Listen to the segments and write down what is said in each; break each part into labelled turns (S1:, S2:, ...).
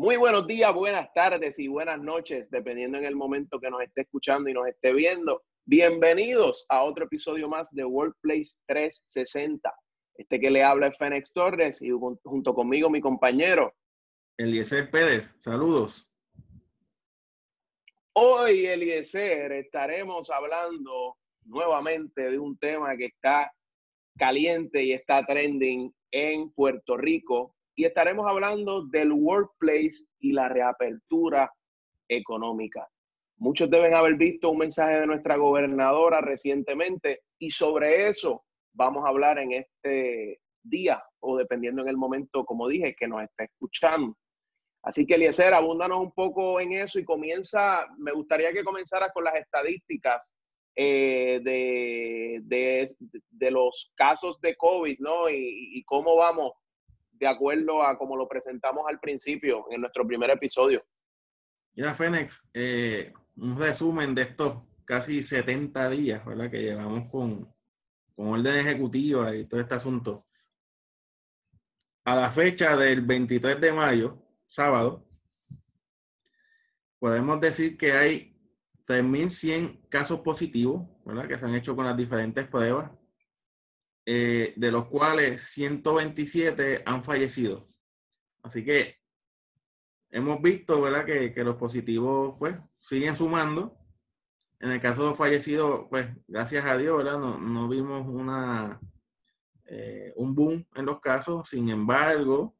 S1: Muy buenos días, buenas tardes y buenas noches, dependiendo en el momento que nos esté escuchando y nos esté viendo. Bienvenidos a otro episodio más de Workplace 360. Este que le habla es Fénix Torres y junto conmigo mi compañero.
S2: Eliezer Pérez, saludos.
S1: Hoy, Eliezer, estaremos hablando nuevamente de un tema que está caliente y está trending en Puerto Rico y estaremos hablando del workplace y la reapertura económica. Muchos deben haber visto un mensaje de nuestra gobernadora recientemente y sobre eso vamos a hablar en este día o dependiendo en el momento, como dije, que nos esté escuchando. Así que, Eliezer, abúndanos un poco en eso y comienza, me gustaría que comenzaras con las estadísticas eh, de, de, los casos de COVID, ¿no? Y, y cómo vamos de acuerdo a como lo presentamos al principio en nuestro primer episodio.
S2: Mira, Fénix, eh, un resumen de estos casi 70 días ¿verdad? que llevamos con, con orden ejecutiva y todo este asunto. A la fecha del 23 de mayo, sábado, podemos decir que hay 3.100 casos positivos ¿verdad? que se han hecho con las diferentes pruebas eh, de los cuales 127 han fallecido. Así que hemos visto, ¿verdad? Que, los positivos, pues, siguen sumando. En el caso de los fallecidos, pues, gracias a Dios, ¿verdad? No, vimos una, eh, un boom en los casos. Sin embargo,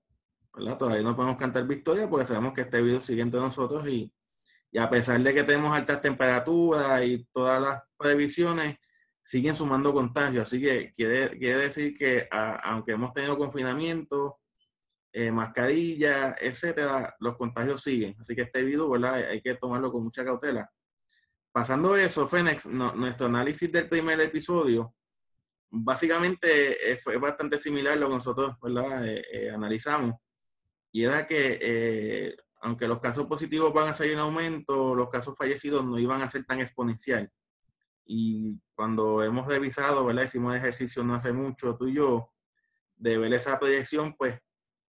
S2: ¿verdad? Todavía no podemos cantar victoria porque sabemos que este virus sigue entre nosotros y, y a pesar de que tenemos altas temperaturas y todas las previsiones, siguen sumando contagios. Así que quiere, quiere decir que aunque hemos tenido confinamiento, eh, mascarilla, etcétera, los contagios siguen. Así que este virus, ¿verdad? Hay que tomarlo con mucha cautela. Pasando eso, Fénix, nuestro análisis del primer episodio, básicamente eh, fue bastante similar a lo que nosotros. Eh, analizamos. Y era que, aunque los casos positivos van a seguir en aumento, los casos fallecidos no iban a ser tan exponencial. Y cuando hemos revisado, ¿verdad? Hicimos ejercicio no hace mucho, tú y yo, de ver esa proyección, pues,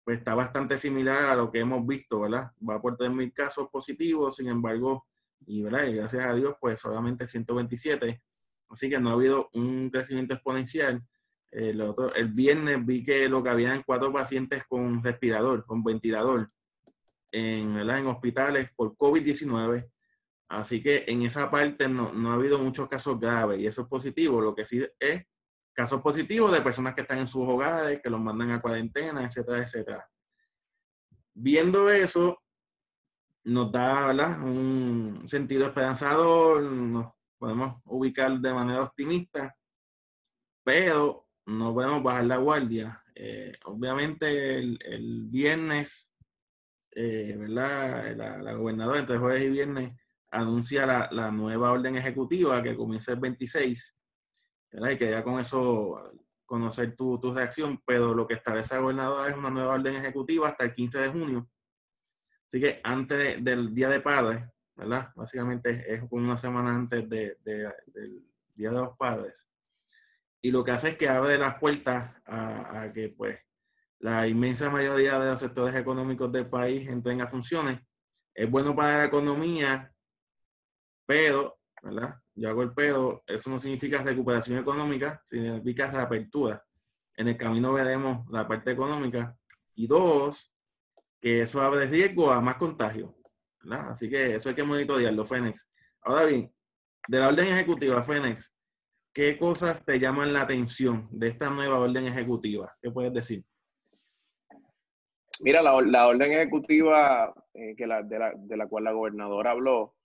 S2: pues está bastante similar a lo que hemos visto, ¿verdad? Va por 3.000 casos positivos, sin embargo, y, ¿verdad? y gracias a Dios, pues solamente 127. Así que no ha habido un crecimiento exponencial. El, otro, el viernes vi que lo que habían cuatro pacientes con respirador, con ventilador, en, ¿verdad? en hospitales por COVID-19 Así que en esa parte no, ha habido muchos casos graves y eso es positivo. Lo que sí es casos positivos de personas que están en sus hogares, que los mandan a cuarentena, etcétera, etcétera. Viendo eso, nos da un sentido esperanzador, nos podemos ubicar de manera optimista, pero no podemos bajar la guardia. Eh, obviamente el, viernes, eh, ¿verdad? La, la, gobernadora entre jueves y viernes anuncia la, nueva orden ejecutiva que comienza el 26. ¿verdad? Y quería con eso conocer tu, reacción, pero lo que establece la gobernadora es una nueva orden ejecutiva hasta el 15 de junio. Así que antes del Día de Padres, ¿verdad? Básicamente es una semana antes del Día de los Padres. Y lo que hace es que abre las puertas a, a que pues la inmensa mayoría de los sectores económicos del país entren a funciones. Es bueno para la economía pero, ¿verdad? Yo hago el pedo, eso no significa recuperación económica, significa reapertura. En el camino veremos la parte económica. Y dos, que eso abre riesgo a más contagio. ¿verdad? Así que eso hay que monitorearlo, Fénix. Ahora bien, de la orden ejecutiva, Fénix, ¿qué cosas te llaman la atención de esta nueva orden ejecutiva? ¿Qué puedes decir?
S1: Mira, la, orden ejecutiva eh, que de, la, de la cual la gobernadora habló,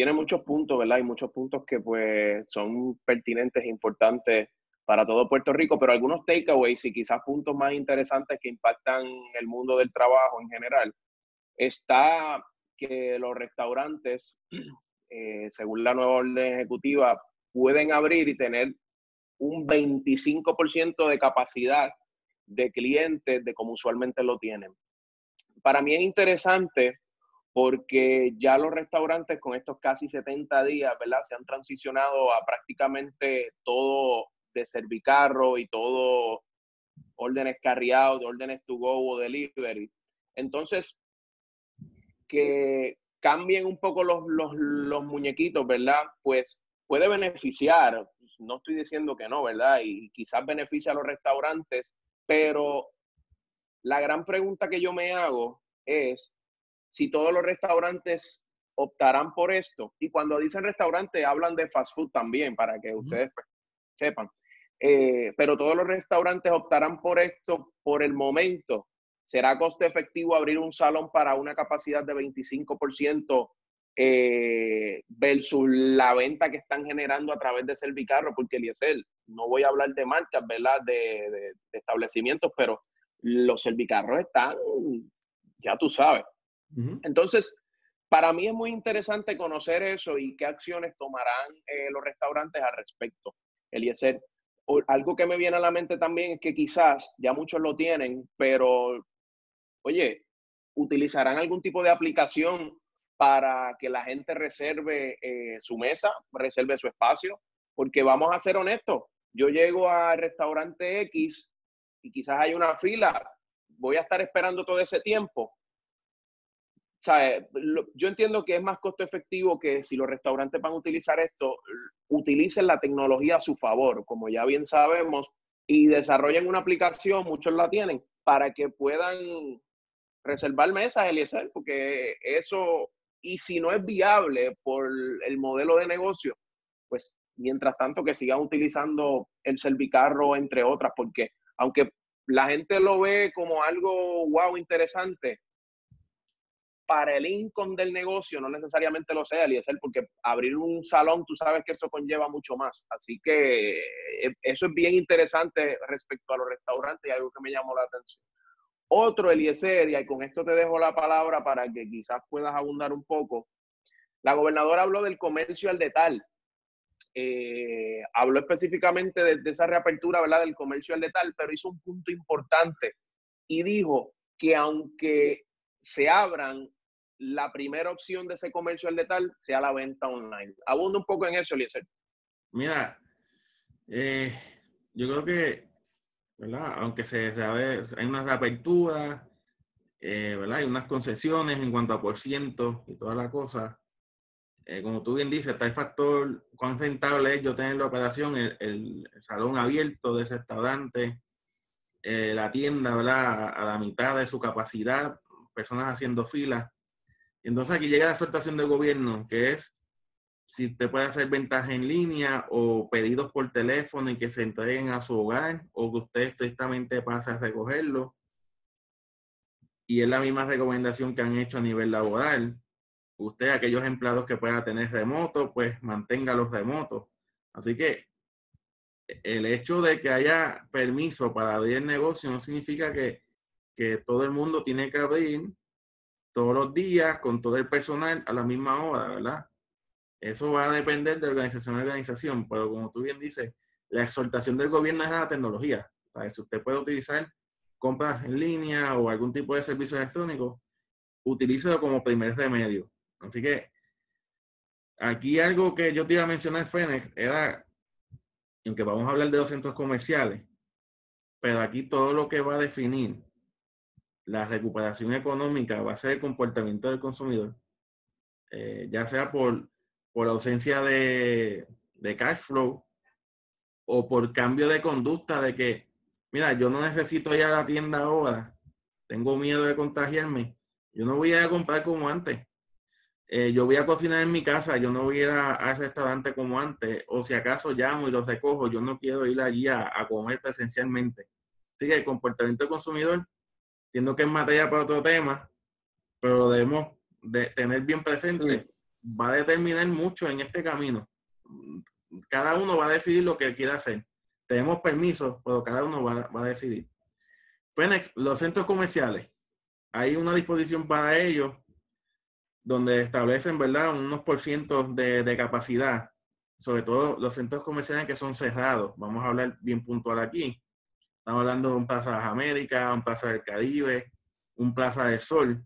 S1: tiene muchos puntos, ¿verdad? Y muchos puntos que pues son pertinentes e importantes para todo Puerto Rico, pero algunos takeaways y quizás puntos más interesantes que impactan el mundo del trabajo en general, está que los restaurantes, eh, según la nueva orden ejecutiva, pueden abrir y tener un 25% de capacidad de clientes de como usualmente lo tienen. Para mí es interesante porque ya los restaurantes con estos casi 70 días, ¿verdad? Se han transicionado a prácticamente todo de servicarro y todo órdenes carriados, órdenes to go o delivery. Entonces, que cambien un poco los, los, los muñequitos, ¿verdad? Pues puede beneficiar, no estoy diciendo que no, ¿verdad? Y quizás beneficia a los restaurantes, pero la gran pregunta que yo me hago es si todos los restaurantes optarán por esto. Y cuando dicen restaurante, hablan de fast food también, para que ustedes pues, sepan. Eh, pero todos los restaurantes optarán por esto por el momento. ¿Será coste efectivo abrir un salón para una capacidad de 25% eh, versus la venta que están generando a través de Servicarro? Porque, Eliezer, no voy a hablar de marcas, ¿verdad? De, de establecimientos, pero los servicarros están, ya tú sabes. Entonces, para mí es muy interesante conocer eso y qué acciones tomarán eh, los restaurantes al respecto. Eliezer, algo que me viene a la mente también es que quizás ya muchos lo tienen, pero oye, utilizarán algún tipo de aplicación para que la gente reserve eh, su mesa, reserve su espacio, porque vamos a ser honestos, yo llego al restaurante X y quizás hay una fila, voy a estar esperando todo ese tiempo. Yo entiendo que es más costo efectivo que si los restaurantes van a utilizar esto, utilicen la tecnología a su favor, como ya bien sabemos, y desarrollen una aplicación, muchos la tienen, para que puedan reservar mesas, Eliezer, porque eso, y si no es viable por el modelo de negocio, pues mientras tanto que sigan utilizando el servicarro, entre otras, porque aunque la gente lo ve como algo wow, interesante, para el income del negocio no necesariamente lo sea, Eliezer, porque abrir un salón, tú sabes que eso conlleva mucho más. Así que eh, eso es bien interesante respecto a los restaurantes y algo que me llamó la atención. Otro, Eliezer, y con esto te dejo la palabra para que quizás puedas abundar un poco. La gobernadora habló del comercio al detal. Eh, habló específicamente de, esa reapertura ¿verdad? del comercio al detal, pero hizo un punto importante y dijo que aunque se abran, la primera opción de ese comercio al detal sea la venta online. Abunda un poco en eso, Eliezer.
S2: Mira, eh, yo creo que ¿verdad? Aunque se hay unas aperturas, eh, ¿verdad? Hay unas concesiones en cuanto a por ciento y toda la cosa. Eh, como tú bien dices, está el factor cuán rentable es yo tener la operación, el, salón abierto de ese restaurante, eh, la tienda, ¿verdad? A, la mitad de su capacidad, personas haciendo filas. Entonces aquí llega la exhortación del gobierno, que es si usted puede hacer ventas en línea o pedidos por teléfono y que se entreguen a su hogar o que usted estrictamente pase a recogerlo. Y es la misma recomendación que han hecho a nivel laboral. Usted, aquellos empleados que pueda tener remoto, pues mantenga los remotos. Así que el hecho de que haya permiso para abrir el negocio no significa que, que todo el mundo tiene que abrir todos los días con todo el personal a la misma hora, ¿verdad? Eso va a depender de organización a organización, pero como tú bien dices, la exhortación del gobierno es a la tecnología. Si usted puede utilizar compras en línea o algún tipo de servicio electrónico, utilícelo como primer remedio. Así que aquí algo que yo te iba a mencionar, Fénix, era, aunque vamos a hablar de los centros comerciales, pero aquí todo lo que va a definir la recuperación económica va a ser el comportamiento del consumidor, eh, ya sea por por ausencia de, cash flow o por cambio de conducta de que, mira, yo no necesito ir a la tienda ahora, tengo miedo de contagiarme, yo no voy a, comprar como antes. Eh, yo voy a cocinar en mi casa, yo no voy a ir al restaurante como antes, o si acaso llamo y los recojo, yo no quiero ir allí a, comer presencialmente. Así el comportamiento del consumidor, entiendo que es materia para otro tema, pero lo debemos de tener bien presente va a determinar mucho en este camino. Cada uno va a decidir lo que quiera hacer. Tenemos permiso, pero cada uno va, a decidir. Fenex, los centros comerciales, hay una disposición para ellos donde establecen, ¿verdad?, unos por ciento de, de capacidad, sobre todo los centros comerciales que son cerrados. Vamos a hablar bien puntual aquí. Estamos hablando de un Plaza de las un Plaza del Caribe, un Plaza del Sol,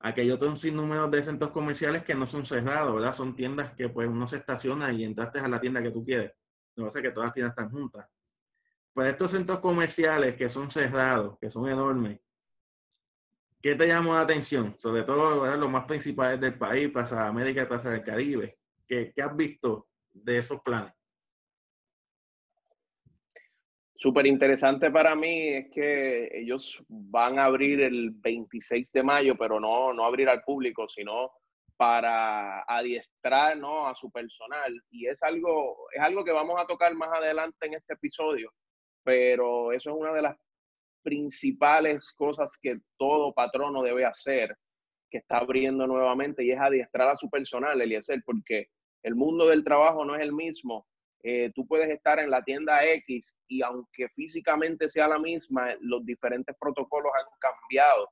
S2: Aquí hay otro sinnúmero de centros comerciales que no son cerrados, ¿verdad? Son tiendas que pues uno se estaciona y entraste a la tienda que tú quieres. No sé que todas las tiendas están juntas. Pues estos centros comerciales que son cerrados, que son enormes, ¿Qué te llamó la atención? Sobre todo los más principales del país, Plaza América y Plaza del Caribe. ¿Qué, ¿Qué has visto de esos planes?
S1: Súper interesante para mí es que ellos van a abrir el 26 de mayo, pero no, no abrir al público, sino para adiestrar ¿no? a su personal. Y es algo, es algo que vamos a tocar más adelante en este episodio, pero eso es una de las principales cosas que todo patrono debe hacer, que está abriendo nuevamente, y es adiestrar a su personal, Eliezer, porque el mundo del trabajo no es el mismo. Eh, tú puedes estar en la tienda X y aunque físicamente sea la misma, los diferentes protocolos han cambiado.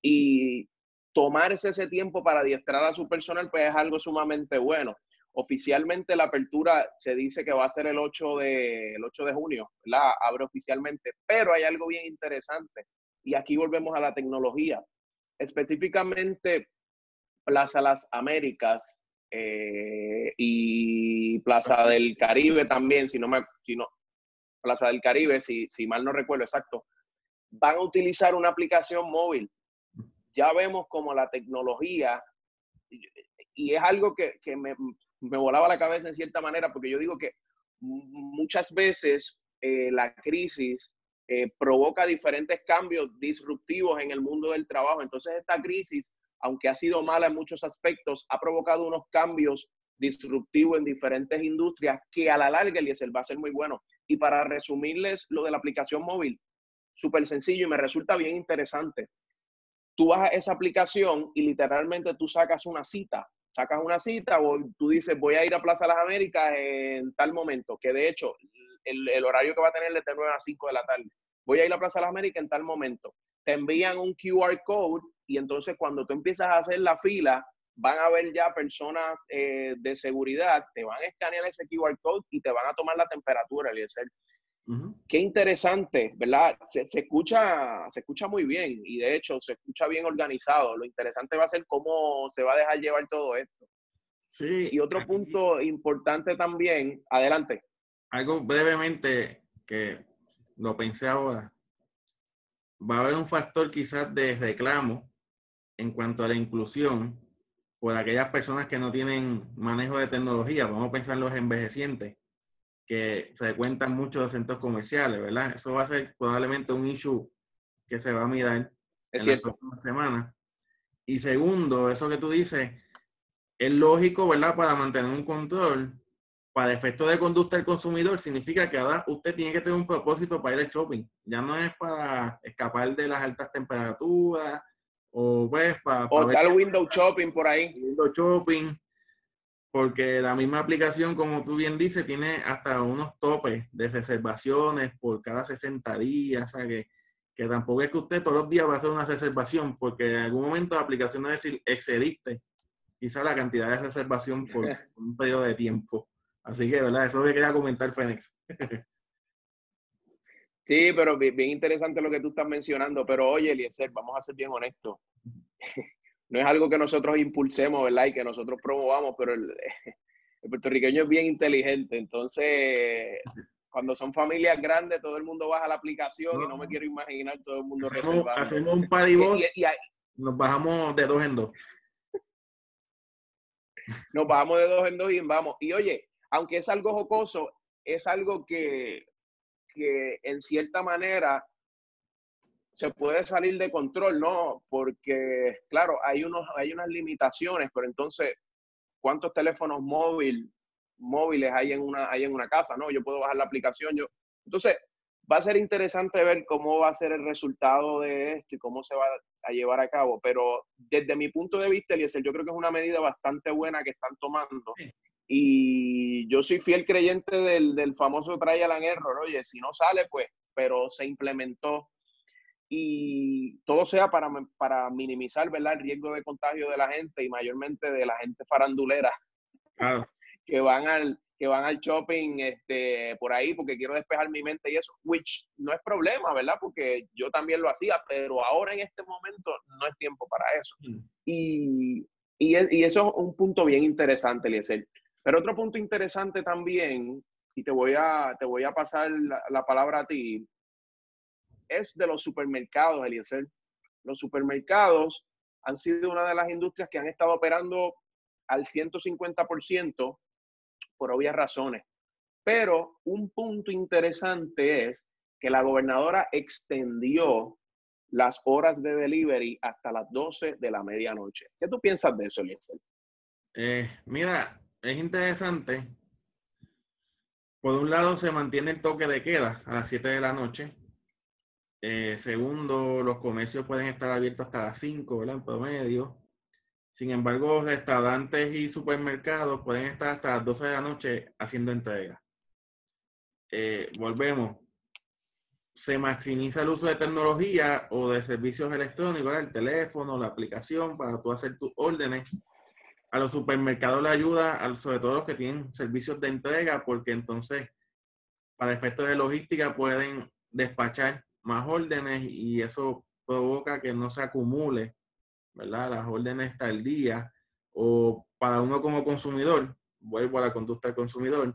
S1: Y tomarse ese tiempo para adiestrar a su personal, pues es algo sumamente bueno. Oficialmente la apertura se dice que va a ser el 8 de, el 8 de junio, la abre oficialmente, pero hay algo bien interesante y aquí volvemos a la tecnología. Específicamente Plaza Las Américas eh, y Plaza del Caribe también, si no me, si no, Plaza del Caribe, si, si mal no recuerdo exacto, van a utilizar una aplicación móvil. Ya vemos como la tecnología, y es algo que, que me, me volaba la cabeza en cierta manera, porque yo digo que muchas veces eh, la crisis eh, provoca diferentes cambios disruptivos en el mundo del trabajo. Entonces esta crisis, aunque ha sido mala en muchos aspectos, ha provocado unos cambios disruptivos en diferentes industrias que a la larga, Eliezer, va a ser muy bueno. Y para resumirles lo de la aplicación móvil, súper sencillo y me resulta bien interesante. Tú vas a esa aplicación y literalmente tú sacas una cita sacas una cita o tú dices, voy a ir a Plaza Las Américas en tal momento, que de hecho el, horario que va a tener es de 9 a 5 de la tarde. Voy a ir a Plaza Las Américas en tal momento. Te envían un QR code y entonces cuando tú empiezas a hacer la fila, van a ver ya personas eh, de seguridad, te van a escanear ese QR code y te van a tomar la temperatura, Eliezer. Qué interesante, ¿verdad? Se, escucha, se escucha muy bien y de hecho se escucha bien organizado. Lo interesante va a ser cómo se va a dejar llevar todo esto.
S2: Sí.
S1: Y otro punto importante también, adelante.
S2: Algo brevemente que lo pensé ahora. Va a haber un factor quizás de reclamo en cuanto a la inclusión por aquellas personas que no tienen manejo de tecnología. Vamos a pensar en los envejecientes que se cuentan mucho de centros comerciales, ¿verdad? Eso va a ser probablemente un issue que se va a mirar
S1: es en cierto.
S2: las semana. Y segundo, eso que tú dices, es lógico, ¿verdad? Para mantener un control, para efecto de conducta del consumidor, significa que ahora usted tiene que tener un propósito para ir al shopping. Ya no es para escapar de las altas temperaturas o pues para...
S1: o tal window shopping por ahí.
S2: Window shopping porque la misma aplicación, como tú bien dices, tiene hasta unos topes de reservaciones por cada 60 días, o sea que, que tampoco es que usted todos los días va a hacer una reservación, porque en algún momento la aplicación va a decir, excediste quizá la cantidad de reservación por un periodo de tiempo. Así que, ¿verdad? Eso lo que quería comentar, Fénix.
S1: Sí, pero bien, interesante lo que tú estás mencionando, pero oye, Eliezer, vamos a ser bien honestos no es algo que nosotros impulsemos, ¿verdad? Y que nosotros promovamos, pero el, puertorriqueño es bien inteligente. Entonces, cuando son familias grandes, todo el mundo baja la aplicación y no me quiero imaginar todo el mundo
S2: hacemos,
S1: reservando.
S2: Hacemos un par y, y, nos bajamos de dos en dos.
S1: Nos bajamos de dos en dos y vamos. Y oye, aunque es algo jocoso, es algo que, que en cierta manera se puede salir de control, ¿no? Porque, claro, hay, unos, hay unas limitaciones, pero entonces, ¿cuántos teléfonos móvil, móviles hay en, una, hay en una casa, ¿no? Yo puedo bajar la aplicación, yo... Entonces, va a ser interesante ver cómo va a ser el resultado de esto y cómo se va a llevar a cabo, pero desde mi punto de vista, Eliezer, yo creo que es una medida bastante buena que están tomando. Y yo soy fiel creyente del, del famoso trial and error, oye, si no sale, pues, pero se implementó y todo sea para, para minimizar ¿verdad? el riesgo de contagio de la gente y mayormente de la gente farandulera que van al que van al shopping este, por ahí porque quiero despejar mi mente y eso, which no es problema, ¿verdad? Porque yo también lo hacía, pero ahora en este momento no es tiempo para eso. Mm. Y, y, y, eso es un punto bien interesante, Eliezer. Pero otro punto interesante también, y te voy a, te voy a pasar la palabra a ti, es de los supermercados, Eliezer. los supermercados han sido una de las industrias que han estado operando al 150% por obvias razones. Pero un punto interesante es que la gobernadora extendió las horas de delivery hasta las 12 de la medianoche. ¿Qué tú piensas de eso, Eliezer?
S2: Eh, mira, es interesante. Por un lado, se mantiene el toque de queda a las 7 de la noche. Eh, segundo, los comercios pueden estar abiertos hasta las 5, ¿verdad? En promedio. Sin embargo, restaurantes y supermercados pueden estar hasta las 12 de la noche haciendo entrega. Eh, volvemos. Se maximiza el uso de tecnología o de servicios electrónicos, el teléfono, la aplicación para tú hacer tus órdenes. A los supermercados le ayuda, sobre todo los que tienen servicios de entrega, porque entonces, para efectos de logística, pueden despachar más órdenes y eso provoca que no se acumule ¿verdad? Las órdenes día o para uno como consumidor, vuelvo a la conducta del consumidor,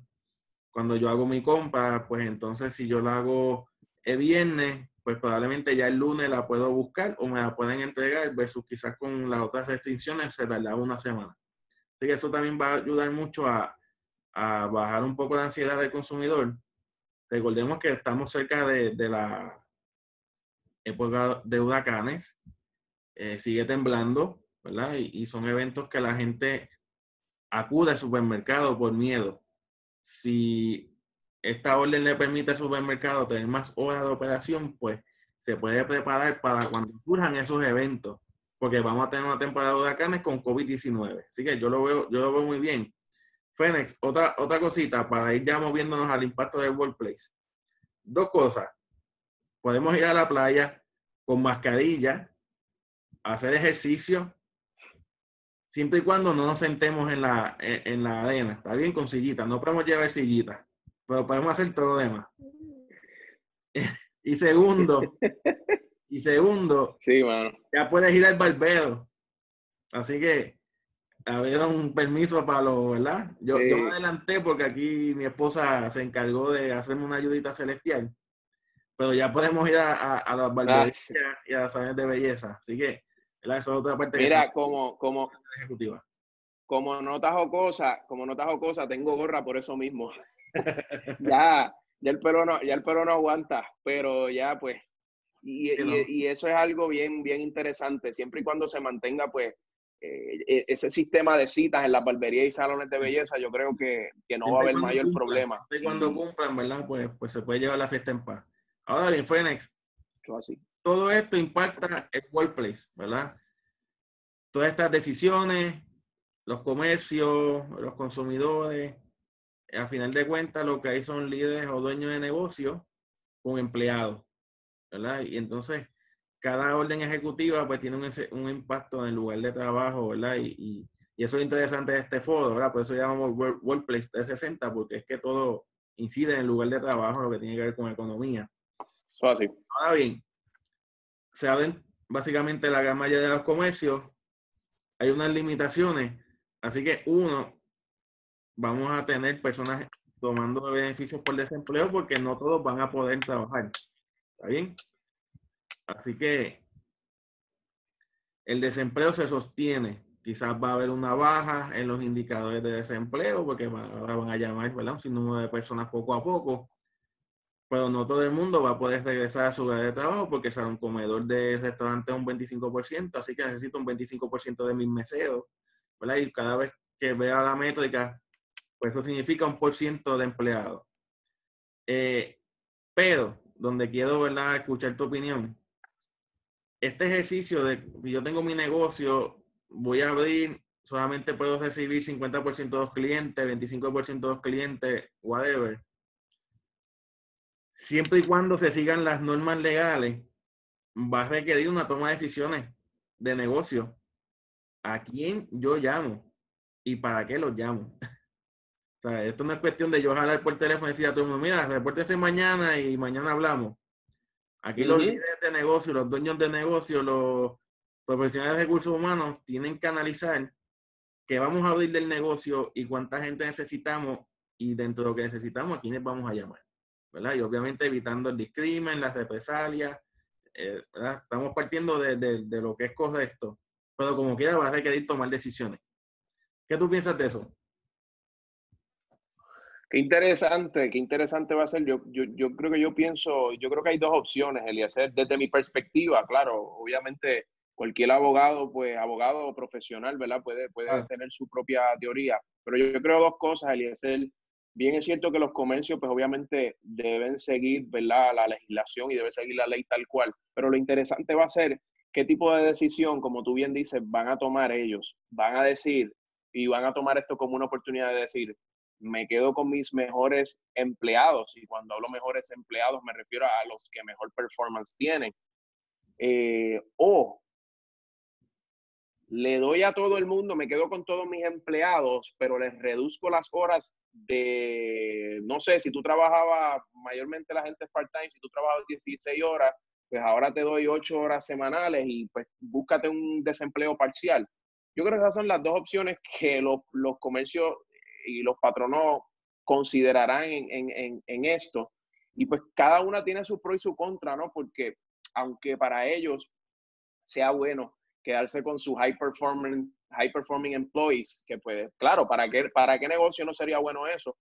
S2: cuando yo hago mi compra, pues entonces si yo la hago el viernes, pues probablemente ya el lunes la puedo buscar o me la pueden entregar versus quizás con las otras restricciones se tardaba una semana. Así que eso también va a ayudar mucho a, bajar un poco la ansiedad del consumidor. Recordemos que estamos cerca de, la época de huracanes eh, sigue temblando, ¿verdad? Y, son eventos que la gente acude al supermercado por miedo. Si esta orden le permite al supermercado tener más horas de operación, pues se puede preparar para cuando surjan esos eventos, porque vamos a tener una temporada de huracanes con COVID-19. Así que yo lo veo, yo lo veo muy bien. Fénix, otra, otra cosita para ir ya moviéndonos al impacto del workplace. Dos cosas. Podemos ir a la playa con mascarilla, hacer ejercicio siempre y cuando no nos sentemos en la, en, la arena. Está bien con sillita, no podemos llevar sillita, pero podemos hacer todo lo demás. y segundo, y segundo,
S1: sí,
S2: ya puedes ir al barbero. Así que había un permiso para lo, ¿verdad? Yo, me adelanté porque aquí mi esposa se encargó de hacerme una ayudita celestial. Pero ya podemos ir a, a, las barberías y a las salones de belleza. Así que
S1: Mira, como, como, como notas o cosas, como notas o cosas, tengo gorra por eso mismo. ya, ya el pelo no, ya el pelo no aguanta, pero ya pues, y, y, eso es algo bien, bien interesante, siempre y cuando se mantenga pues eh, e, ese sistema de citas en la barbería y salones de belleza, yo creo que, que no va a haber mayor problema.
S2: Cuando cumplan, ¿verdad? Pues, pues se puede llevar la fiesta en paz. Ahora bien, Fénix, así todo esto impacta el workplace, ¿verdad? Todas estas decisiones, los comercios, los consumidores, a final de cuentas lo que hay son líderes o dueños de negocios con empleados, ¿verdad? Y entonces cada orden ejecutiva pues tiene un, impacto en el lugar de trabajo, ¿verdad? Y, eso es interesante de este foro, ¿verdad? Por eso llamamos Workplace 360, porque es que todo incide en el lugar de trabajo, lo que tiene que ver con economía.
S1: Así.
S2: Ahora bien, se abren básicamente la gran mayoría de los comercios. Hay unas limitaciones, así que uno, vamos a tener personas tomando beneficios por desempleo porque no todos van a poder trabajar. ¿Está bien? Así que el desempleo se sostiene. Quizás va a haber una baja en los indicadores de desempleo porque ahora van a llamar ¿verdad? un sinnúmero de personas poco a poco pero no todo el mundo va a poder regresar a su lugar de trabajo porque será un comedor de restaurante un 25%, así que necesito un 25% de mis meseros, ¿verdad? Y cada vez que vea la métrica, pues eso significa un por ciento de empleados. Eh, pero, donde quiero, ¿verdad?, escuchar tu opinión. Este ejercicio de, yo tengo mi negocio, voy a abrir, solamente puedo recibir 50% de los clientes, 25% de los clientes, whatever siempre y cuando se sigan las normas legales, va a requerir una toma de decisiones de negocio. ¿A quién yo llamo? ¿Y para qué los llamo? o sea, esto no es cuestión de yo jalar por teléfono y decir a todo el mundo, mira, repórtese mañana y mañana hablamos. Aquí los líderes de negocio, los dueños de negocio, los profesionales de recursos humanos tienen que analizar qué vamos a abrir del negocio y cuánta gente necesitamos y dentro de lo que necesitamos, a quiénes vamos a llamar. ¿verdad? Y obviamente evitando el discrimen, las represalias, eh, estamos partiendo de, de, lo que es correcto, pero como quiera vas a querer tomar decisiones. ¿Qué tú piensas de eso?
S1: Qué interesante, qué interesante va a ser. Yo, yo, yo creo que yo pienso, yo creo que hay dos opciones, Eliezer. Desde mi perspectiva, claro, obviamente cualquier abogado, pues abogado profesional, ¿verdad? Puede, puede tener su propia teoría. Pero yo, yo creo dos cosas, Eliezer. Bien es cierto que los comercios, pues obviamente deben seguir, ¿verdad? La legislación y debe seguir la ley tal cual. Pero lo interesante va a ser qué tipo de decisión, como tú bien dices, van a tomar ellos. Van a decir y van a tomar esto como una oportunidad de decir, me quedo con mis mejores empleados. Y cuando hablo mejores empleados me refiero a los que mejor performance tienen. Eh, o le doy a todo el mundo, me quedo con todos mis empleados, pero les reduzco las horas de, no sé, si tú trabajabas, mayormente la gente part-time, si tú trabajabas 16 horas, pues ahora te doy 8 horas semanales y pues búscate un desempleo parcial. Yo creo que esas son las dos opciones que los, los comercios y los patronos considerarán en, esto. Y pues cada una tiene su pro y su contra, ¿no? Porque aunque para ellos sea bueno quedarse con sus high performing, high performing employees, que pues, claro, ¿para qué, para qué negocio no sería bueno eso?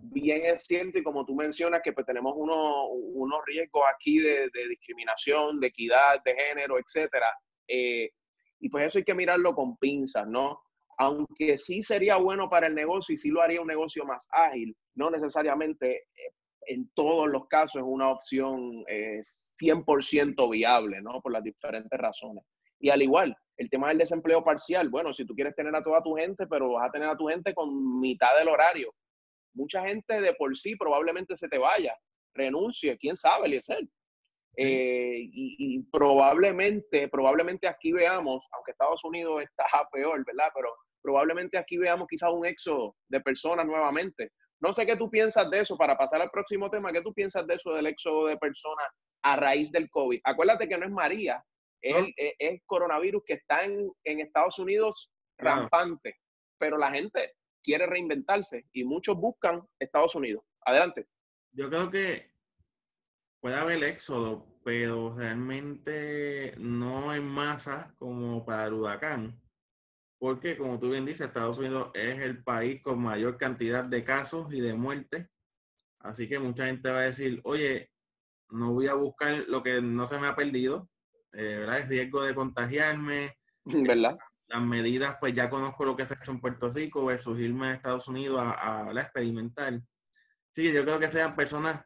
S1: Bien es cierto, y como tú mencionas, que pues tenemos uno, unos riesgos aquí de, discriminación, de equidad, de género, etcétera. Eh, y pues eso hay que mirarlo con pinzas, ¿no? Aunque sí sería bueno para el negocio y sí lo haría un negocio más ágil, no necesariamente eh, en todos los casos es una opción 100% eh, viable, ¿no? Por las diferentes razones. Y al igual, el tema del desempleo parcial, bueno, si tú quieres tener a toda tu gente, pero vas a tener a tu gente con mitad del horario. Mucha gente de por sí probablemente se te vaya, renuncie, quién sabe, Eliezer. Eh, y, y, probablemente, probablemente aquí veamos, aunque Estados Unidos está peor, ¿verdad? Pero probablemente aquí veamos quizás un éxodo de personas nuevamente. No sé qué tú piensas de eso, para pasar al próximo tema, ¿qué tú piensas de eso del éxodo de personas a raíz del COVID? Acuérdate que no es María, es, el, coronavirus que está en, Estados Unidos rampante, pero la gente quiere reinventarse y muchos buscan Estados Unidos. Adelante.
S2: Yo creo que puede haber éxodo, pero realmente no en masa como para el huracán porque como tú bien dices, Estados Unidos es el país con mayor cantidad de casos y de muertes. Así que mucha gente va a decir, oye, no voy a buscar lo que no se me ha perdido, eh, ¿verdad? Es riesgo de contagiarme.
S1: ¿Verdad?
S2: Las medidas, pues ya conozco lo que se ha hecho en Puerto Rico versus irme a Estados Unidos a, a, experimentar. Sí, yo creo que sean personas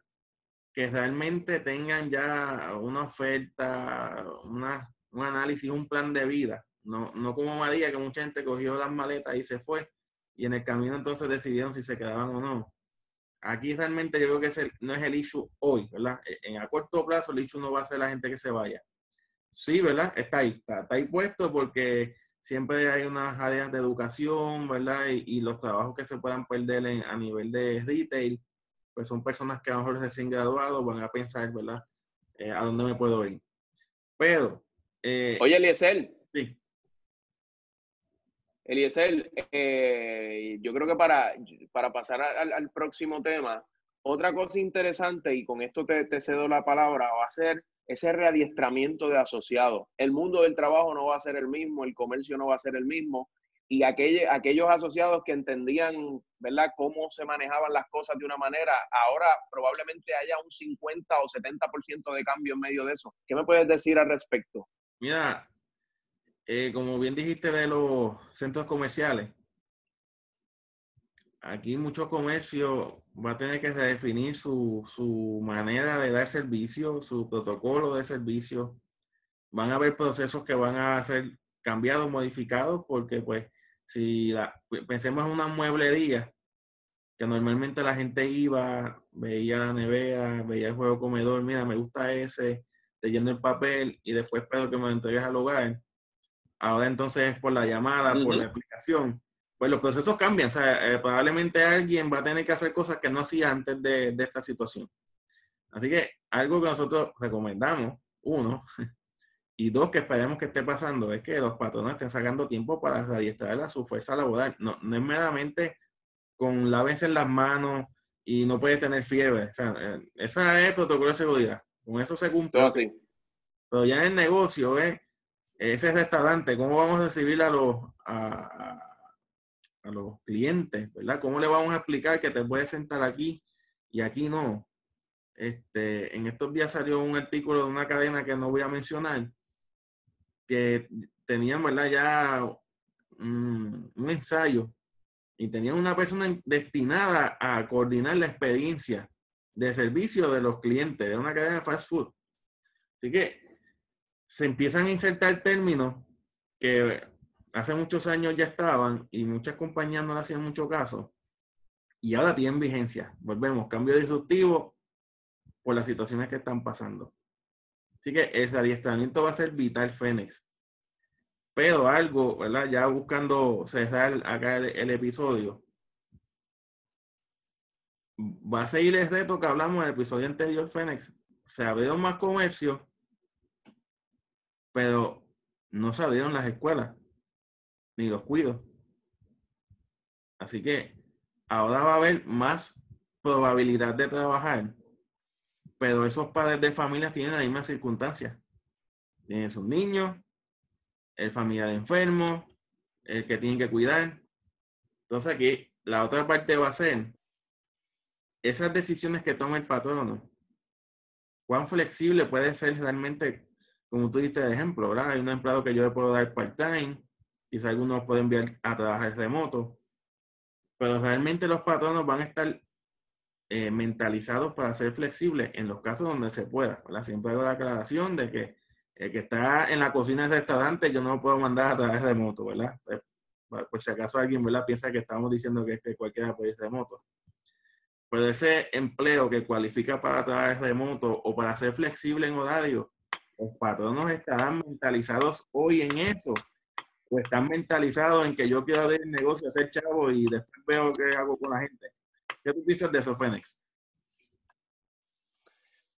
S2: que realmente tengan ya una oferta, una, un análisis, un plan de vida no, no como María, que mucha gente cogió las maletas y se fue, y en el camino entonces decidieron si se quedaban o no. Aquí realmente yo creo que no es el issue hoy, ¿verdad? E, en a corto plazo el issue no va a ser la gente que se vaya. Sí, ¿verdad? Está ahí, está, ahí puesto porque siempre hay unas áreas de educación, ¿verdad? Y, los trabajos que se puedan perder a nivel de retail, pues son personas que a lo mejor recién graduados van a pensar, ¿verdad? Eh, ¿A dónde me puedo ir? Pero...
S1: Eh, Oye, Eliezer. Sí. Eliezer, eh, yo creo que para, para pasar al, próximo tema, otra cosa interesante, y con esto te, cedo la palabra, va a ser ese readiestramiento de asociados. El mundo del trabajo no va a ser el mismo, el comercio no va a ser el mismo, y aquellos asociados que entendían, ¿verdad?, cómo se manejaban las cosas de una manera, ahora probablemente haya un 50 o 70% de cambio en medio de eso. ¿Qué me puedes decir al respecto?
S2: Mira, eh, como bien dijiste de los centros comerciales, aquí mucho comercio va a tener que redefinir su, su manera de dar servicio, su protocolo de servicio. Van a haber procesos que van a ser cambiados, modificados, porque pues si pensemos en una mueblería, que normalmente la gente iba, veía la nevera, veía el juego comedor, mira, me gusta ese, te lleno el papel y después espero que me lo entregues al hogar ahora entonces por la llamada, por la aplicación, pues los procesos cambian. O sea, eh, probablemente alguien va a tener que hacer cosas que no hacía antes de, esta situación. Así que algo que nosotros recomendamos, uno, y dos, que esperemos que esté pasando, es que los patrones estén sacando tiempo para adiestrar a su fuerza laboral. No, no es meramente con la vez en las manos y no puede tener fiebre. O sea, eh, esa es el protocolo de seguridad. Con eso se cumple. Pero ya en el negocio, ¿eh? Ese restaurante, ¿cómo vamos a recibir a los, a, a los clientes, ¿verdad? ¿Cómo le vamos a explicar que te puedes sentar aquí y aquí no? Este, en estos días salió un artículo de una cadena que no voy a mencionar, que tenían, ¿verdad? Ya un, un ensayo y tenían una persona destinada a coordinar la experiencia de servicio de los clientes de una cadena de fast food. Así que se empiezan a insertar términos que hace muchos años ya estaban y muchas compañías no le hacían mucho caso y ahora tienen vigencia. Volvemos, cambio disruptivo por las situaciones que están pasando. Así que el adiestramiento va a ser vital, Fénix. Pero algo, ¿verdad? Ya buscando cerrar acá el, episodio, va a seguir el reto que hablamos en el episodio anterior, Fénix. Se abrieron más comercios, pero no se abrieron las escuelas ni los cuido. Así que ahora va a haber más probabilidad de trabajar, pero esos padres de familia tienen la misma circunstancia. Tienen sus niños, el familiar enfermo, el que tienen que cuidar. Entonces aquí la otra parte va a ser esas decisiones que toma el patrono. ¿Cuán flexible puede ser realmente, como tú diste de ejemplo, ¿verdad? Hay un empleado que yo le puedo dar part-time, quizá algunos pueden enviar a trabajar remoto, pero realmente los patronos van a estar eh, mentalizados para ser flexibles en los casos donde se pueda. Siempre hago la aclaración de que el que está en la cocina del restaurante, yo no lo puedo mandar a través remoto, ¿verdad? Pues, por si acaso alguien, ¿verdad? Piensa que estamos diciendo que, que cualquiera puede ir remoto. Pero ese empleo que cualifica para trabajar remoto o para ser flexible en horario, los patronos estarán mentalizados hoy en eso. O están mentalizados en que yo quiero abrir el negocio, hacer chavo y después veo qué hago con la gente. ¿Qué tú dices de eso, Fénix?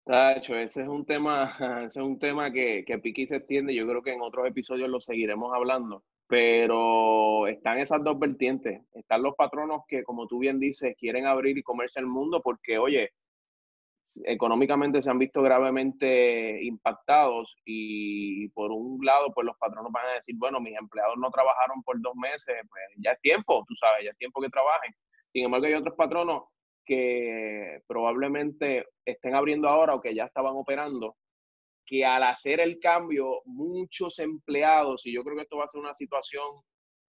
S1: Tacho, ese es un tema, ese es un tema que, que Piqui se extiende. Yo creo que en otros episodios lo seguiremos hablando. Pero están esas dos vertientes. Están los patronos que, como tú bien dices, quieren abrir y comerse el mundo porque, oye, económicamente se han visto gravemente impactados y por un lado, pues los patronos van a decir, bueno, mis empleados no trabajaron por dos meses, pues ya es tiempo, tú sabes, ya es tiempo que trabajen. Sin embargo, hay otros patronos que probablemente estén abriendo ahora o que ya estaban operando, que al hacer el cambio, muchos empleados, y yo creo que esto va a ser una situación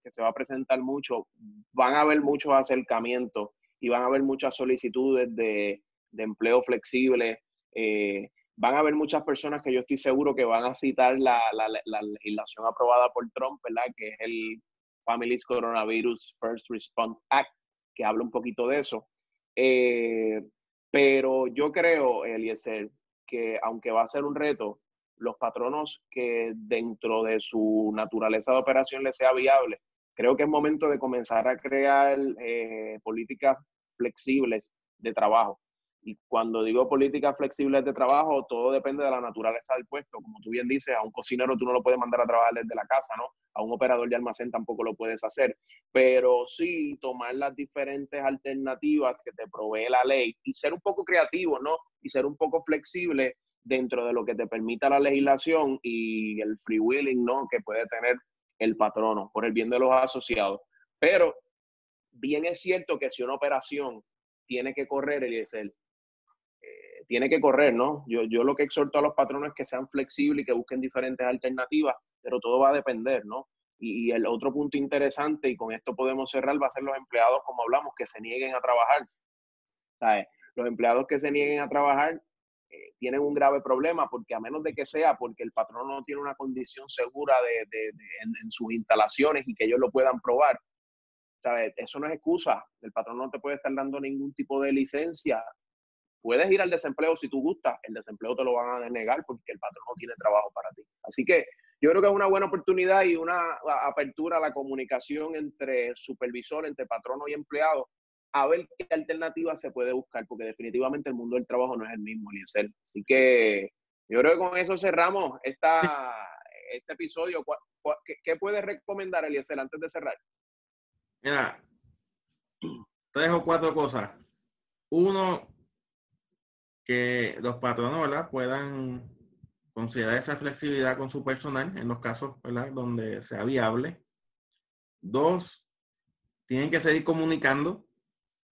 S1: que se va a presentar mucho, van a haber muchos acercamientos y van a haber muchas solicitudes de, empleo flexible. Eh, van a haber muchas personas que yo estoy seguro que van a citar la, la legislación aprobada por Trump, ¿verdad? Que es el Families Coronavirus First Response Act, que habla un poquito de eso. Eh, pero yo creo, Eliezer, que aunque va a ser un reto, los patronos que dentro de su naturaleza de operación les sea viable, creo que es momento de comenzar a crear eh, políticas flexibles de trabajo. Y cuando digo políticas flexibles de trabajo, todo depende de la naturaleza del puesto. Como tú bien dices, a un cocinero tú no lo puedes mandar a trabajar desde la casa, ¿no? A un operador de almacén tampoco lo puedes hacer. Pero sí tomar las diferentes alternativas que te provee la ley y ser un poco creativo, ¿no? Y ser un poco flexible dentro de lo que te permita la legislación y el free willing, ¿no? Que puede tener el patrono por el bien de los asociados. Pero bien es cierto que si una operación tiene que correr, el tiene que correr, ¿no? Yo, yo lo que exhorto a los patrones es que sean flexibles y que busquen diferentes alternativas, pero todo va a depender, ¿no? Y, el otro punto interesante, y con esto podemos cerrar, va a ser los empleados, como hablamos, que se nieguen a trabajar. ¿Sabes? Los empleados que se nieguen a trabajar eh, tienen un grave problema porque a menos de que sea porque el patrón no tiene una condición segura de, en, sus instalaciones y que ellos lo puedan probar, ¿sabes? Eso no es excusa. El patrón no te puede estar dando ningún tipo de licencia Puedes ir al desempleo si tú gustas, el desempleo te lo van a denegar porque el patrón no tiene trabajo para ti. Así que yo creo que es una buena oportunidad y una apertura a la comunicación entre supervisor, entre patrono y empleado, a ver qué alternativa se puede buscar, porque definitivamente el mundo del trabajo no es el mismo, Eliezer. Así que yo creo que con eso cerramos esta, este episodio. ¿Qué, puedes recomendar, Eliezer, antes de cerrar?
S2: Mira, tres o cuatro cosas. Uno, que los patronos puedan considerar esa flexibilidad con su personal en los casos donde sea viable. Dos, tienen que seguir comunicando.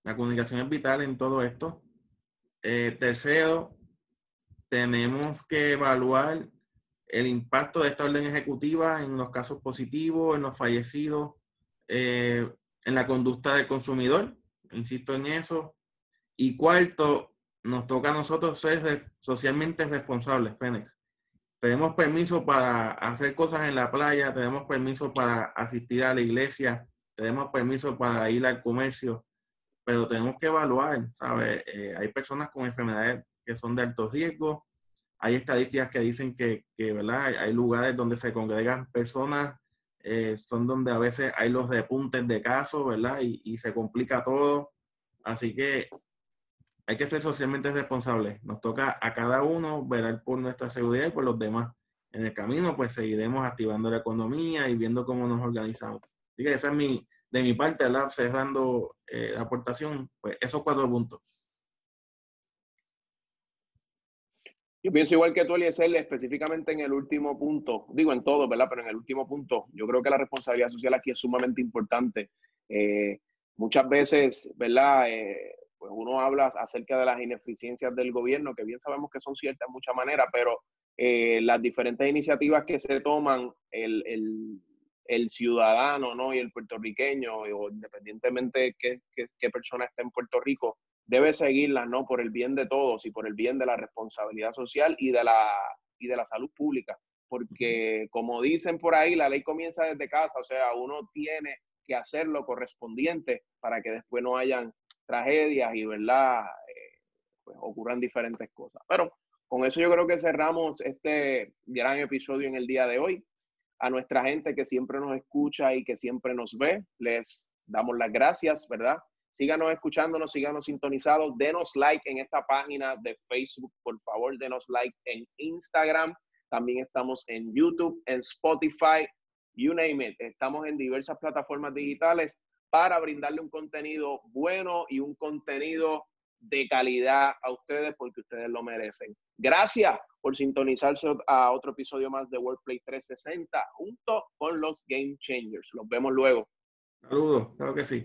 S2: La comunicación es vital en todo esto. Eh, tercero, tenemos que evaluar el impacto de esta orden ejecutiva en los casos positivos, en los fallecidos, eh, en la conducta del consumidor. Insisto en eso. Y cuarto, nos toca a nosotros ser socialmente responsables, Fénix. Tenemos permiso para hacer cosas en la playa, tenemos permiso para asistir a la iglesia, tenemos permiso para ir al comercio, pero tenemos que evaluar, ¿sabes? Eh, hay personas con enfermedades que son de alto riesgo, hay estadísticas que dicen que, ¿verdad? Hay lugares donde se congregan personas, eh, son donde a veces hay los repuntes de casos, ¿verdad? Y se complica todo. Así que hay que ser socialmente responsables. Nos toca a cada uno velar por nuestra seguridad y por los demás. En el camino, pues seguiremos activando la economía y viendo cómo nos organizamos. Así que esa es mi, de mi parte, ¿verdad? cerrando eh, la aportación, pues esos cuatro puntos.
S1: Yo pienso igual que tú, Eliezer, específicamente en el último punto, digo en todo, ¿verdad? Pero en el último punto, yo creo que la responsabilidad social aquí es sumamente importante. Eh, muchas veces, ¿verdad? Eh, pues uno habla acerca de las ineficiencias del gobierno, que bien sabemos que son ciertas en muchas maneras, pero eh, las diferentes iniciativas que se toman, el, el, el ciudadano ¿no? y el puertorriqueño, o independientemente de qué, qué, persona esté en Puerto Rico, debe seguirlas ¿no? por el bien de todos y por el bien de la responsabilidad social y de la, y de la salud pública. Porque como dicen por ahí, la ley comienza desde casa, o sea, uno tiene que hacer lo correspondiente para que después no hayan tragedias y, ¿verdad? Eh, pues ocurran diferentes cosas. Pero con eso yo creo que cerramos este gran episodio en el día de hoy. A nuestra gente que siempre nos escucha y que siempre nos ve, les damos las gracias, ¿verdad? Síganos escuchándonos, síganos sintonizados, denos like en esta página de Facebook, por favor, denos like en Instagram. También estamos en YouTube, en Spotify, you name it. Estamos en diversas plataformas digitales para brindarle un contenido bueno y un contenido de calidad a ustedes porque ustedes lo merecen. Gracias por sintonizarse a otro episodio más de Workplace 360 junto con los Game Changers. Los vemos luego.
S2: Saludos, claro que sí.